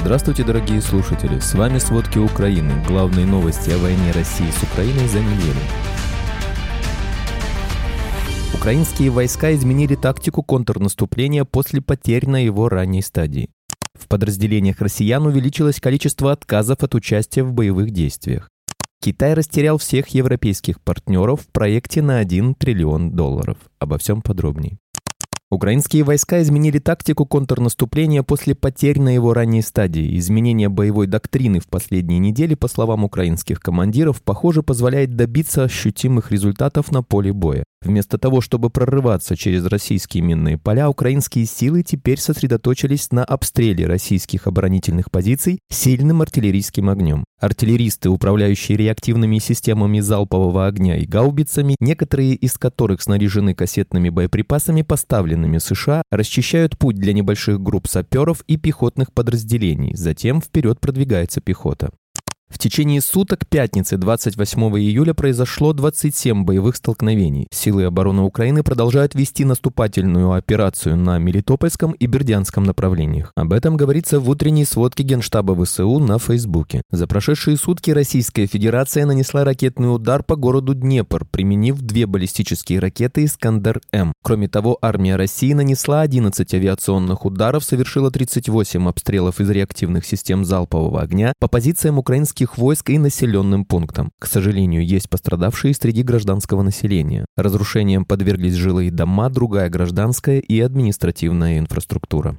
Здравствуйте, дорогие слушатели! С вами «Сводки Украины». Главные новости о войне России с Украиной за неделю. Украинские войска изменили тактику контрнаступления после потерь на его ранней стадии. В подразделениях россиян увеличилось количество отказов от участия в боевых действиях. Китай растерял всех европейских партнеров в проекте на 1 триллион долларов. Обо всем подробнее. Украинские войска изменили тактику контрнаступления после потерь на его ранней стадии. Изменение боевой доктрины в последние недели, по словам украинских командиров, похоже, позволяет добиться ощутимых результатов на поле боя. Вместо того, чтобы прорываться через российские минные поля, украинские силы теперь сосредоточились на обстреле российских оборонительных позиций сильным артиллерийским огнем. Артиллеристы, управляющие реактивными системами залпового огня и гаубицами, некоторые из которых снаряжены кассетными боеприпасами, поставленными США, расчищают путь для небольших групп саперов и пехотных подразделений, затем вперед продвигается пехота. В течение суток пятницы 28 июля произошло 27 боевых столкновений. Силы обороны Украины продолжают вести наступательную операцию на Мелитопольском и Бердянском направлениях. Об этом говорится в утренней сводке Генштаба ВСУ на Фейсбуке. За прошедшие сутки Российская Федерация нанесла ракетный удар по городу Днепр, применив две баллистические ракеты «Искандер-М». Кроме того, армия России нанесла 11 авиационных ударов, совершила 38 обстрелов из реактивных систем залпового огня по позициям украинских российских войск и населенным пунктам. К сожалению, есть пострадавшие среди гражданского населения. Разрушением подверглись жилые дома, другая гражданская и административная инфраструктура.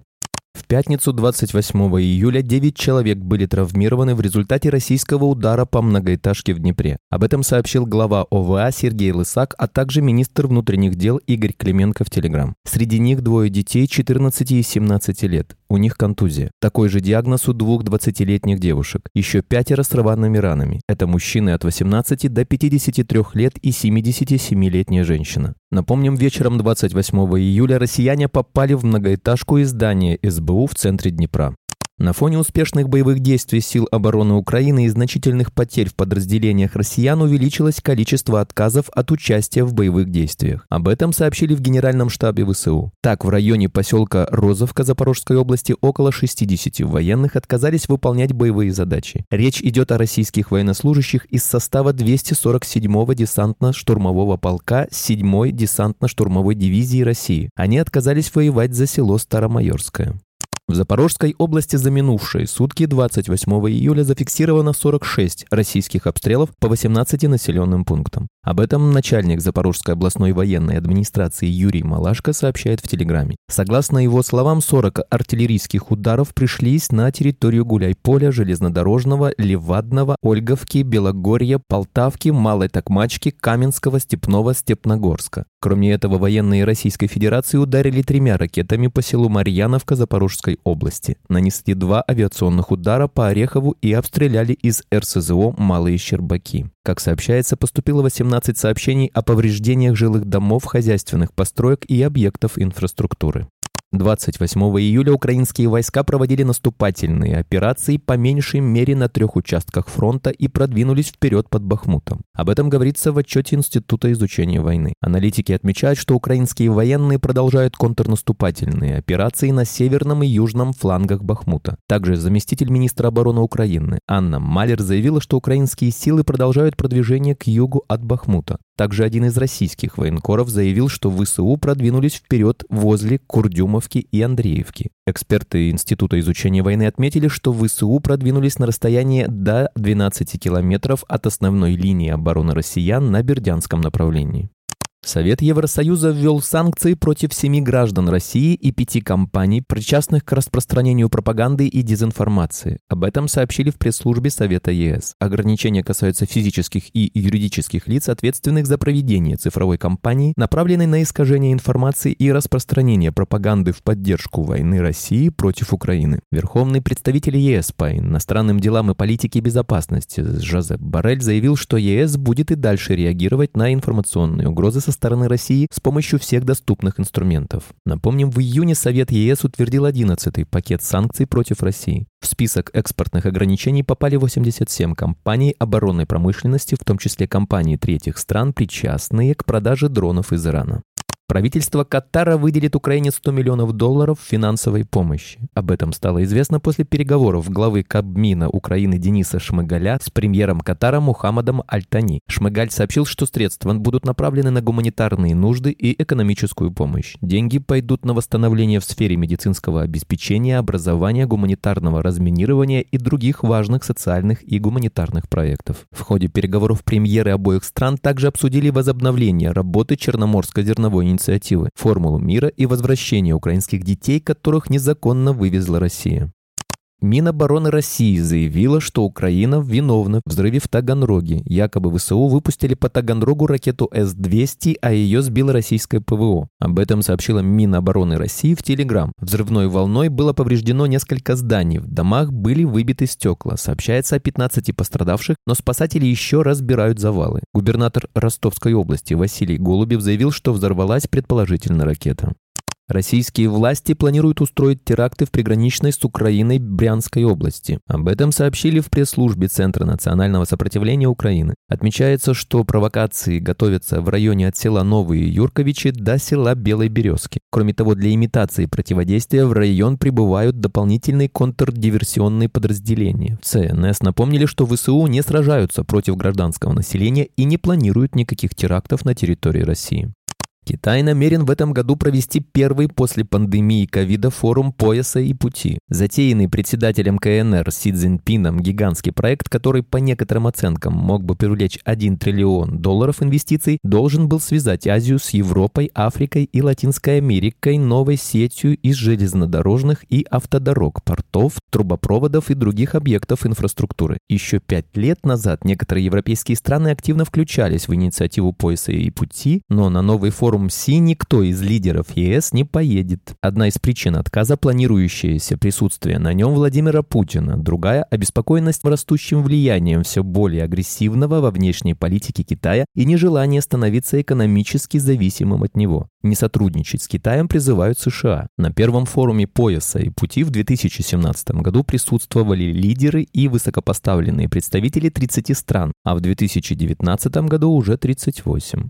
В пятницу 28 июля 9 человек были травмированы в результате российского удара по многоэтажке в Днепре. Об этом сообщил глава ОВА Сергей Лысак, а также министр внутренних дел Игорь Клименко в Телеграм. Среди них двое детей 14 и 17 лет. У них контузия. Такой же диагноз у двух 20-летних девушек. Еще пятеро с рваными ранами. Это мужчины от 18 до 53 лет и 77-летняя женщина. Напомним, вечером 28 июля россияне попали в многоэтажку из здания СБУ в центре Днепра. На фоне успешных боевых действий сил обороны Украины и значительных потерь в подразделениях россиян увеличилось количество отказов от участия в боевых действиях. Об этом сообщили в Генеральном штабе ВСУ. Так, в районе поселка Розовка Запорожской области около 60 военных отказались выполнять боевые задачи. Речь идет о российских военнослужащих из состава 247-го десантно-штурмового полка 7-й десантно-штурмовой дивизии России. Они отказались воевать за село Старомайорское. В Запорожской области за минувшие сутки 28 июля зафиксировано 46 российских обстрелов по 18 населенным пунктам. Об этом начальник Запорожской областной военной администрации Юрий Малашко сообщает в Телеграме. Согласно его словам, 40 артиллерийских ударов пришлись на территорию Гуляйполя, Железнодорожного, Левадного, Ольговки, Белогорья, Полтавки, Малой Токмачки, Каменского, Степного, Степногорска. Кроме этого, военные Российской Федерации ударили тремя ракетами по селу Марьяновка Запорожской области, нанесли два авиационных удара по Орехову и обстреляли из РСЗО «Малые Щербаки». Как сообщается, поступило 18 сообщений о повреждениях жилых домов, хозяйственных построек и объектов инфраструктуры. 28 июля украинские войска проводили наступательные операции по меньшей мере на трех участках фронта и продвинулись вперед под Бахмутом. Об этом говорится в отчете Института изучения войны. Аналитики отмечают, что украинские военные продолжают контрнаступательные операции на северном и южном флангах Бахмута. Также заместитель министра обороны Украины Анна Малер заявила, что украинские силы продолжают продвижение к югу от Бахмута. Также один из российских военкоров заявил, что ВСУ продвинулись вперед возле Курдюмовки и Андреевки. Эксперты Института изучения войны отметили, что ВСУ продвинулись на расстояние до 12 километров от основной линии обороны россиян на Бердянском направлении. Совет Евросоюза ввел санкции против семи граждан России и пяти компаний, причастных к распространению пропаганды и дезинформации. Об этом сообщили в пресс-службе Совета ЕС. Ограничения касаются физических и юридических лиц, ответственных за проведение цифровой кампании, направленной на искажение информации и распространение пропаганды в поддержку войны России против Украины. Верховный представитель ЕС по иностранным делам и политике безопасности Жозеп Барель заявил, что ЕС будет и дальше реагировать на информационные угрозы со стороны России с помощью всех доступных инструментов. Напомним, в июне Совет ЕС утвердил 11-й пакет санкций против России. В список экспортных ограничений попали 87 компаний оборонной промышленности, в том числе компании третьих стран, причастные к продаже дронов из Ирана. Правительство Катара выделит Украине 100 миллионов долларов финансовой помощи. Об этом стало известно после переговоров главы Кабмина Украины Дениса Шмыгаля с премьером Катара Мухаммадом Альтани. Шмыгаль сообщил, что средства будут направлены на гуманитарные нужды и экономическую помощь. Деньги пойдут на восстановление в сфере медицинского обеспечения, образования, гуманитарного разминирования и других важных социальных и гуманитарных проектов. В ходе переговоров премьеры обоих стран также обсудили возобновление работы Черноморской зерновой инициативы формулу мира и возвращения украинских детей, которых незаконно вывезла Россия. Минобороны России заявила, что Украина виновна в взрыве в Таганроге. Якобы ВСУ выпустили по Таганрогу ракету С-200, а ее сбило российское ПВО. Об этом сообщила Минобороны России в Телеграм. Взрывной волной было повреждено несколько зданий. В домах были выбиты стекла. Сообщается о 15 пострадавших, но спасатели еще разбирают завалы. Губернатор Ростовской области Василий Голубев заявил, что взорвалась предположительно ракета. Российские власти планируют устроить теракты в приграничной с Украиной Брянской области. Об этом сообщили в пресс-службе Центра национального сопротивления Украины. Отмечается, что провокации готовятся в районе от села Новые Юрковичи до села Белой Березки. Кроме того, для имитации противодействия в район прибывают дополнительные контрдиверсионные подразделения. В ЦНС напомнили, что ВСУ не сражаются против гражданского населения и не планируют никаких терактов на территории России. Китай намерен в этом году провести первый после пандемии ковида форум пояса и пути. Затеянный председателем КНР Си Цзиньпином гигантский проект, который по некоторым оценкам мог бы привлечь 1 триллион долларов инвестиций, должен был связать Азию с Европой, Африкой и Латинской Америкой новой сетью из железнодорожных и автодорог, портов, трубопроводов и других объектов инфраструктуры. Еще пять лет назад некоторые европейские страны активно включались в инициативу пояса и пути, но на новый форум форум Си никто из лидеров ЕС не поедет. Одна из причин отказа – планирующееся присутствие на нем Владимира Путина. Другая – обеспокоенность растущим влиянием все более агрессивного во внешней политике Китая и нежелание становиться экономически зависимым от него. Не сотрудничать с Китаем призывают США. На первом форуме пояса и пути в 2017 году присутствовали лидеры и высокопоставленные представители 30 стран, а в 2019 году уже 38.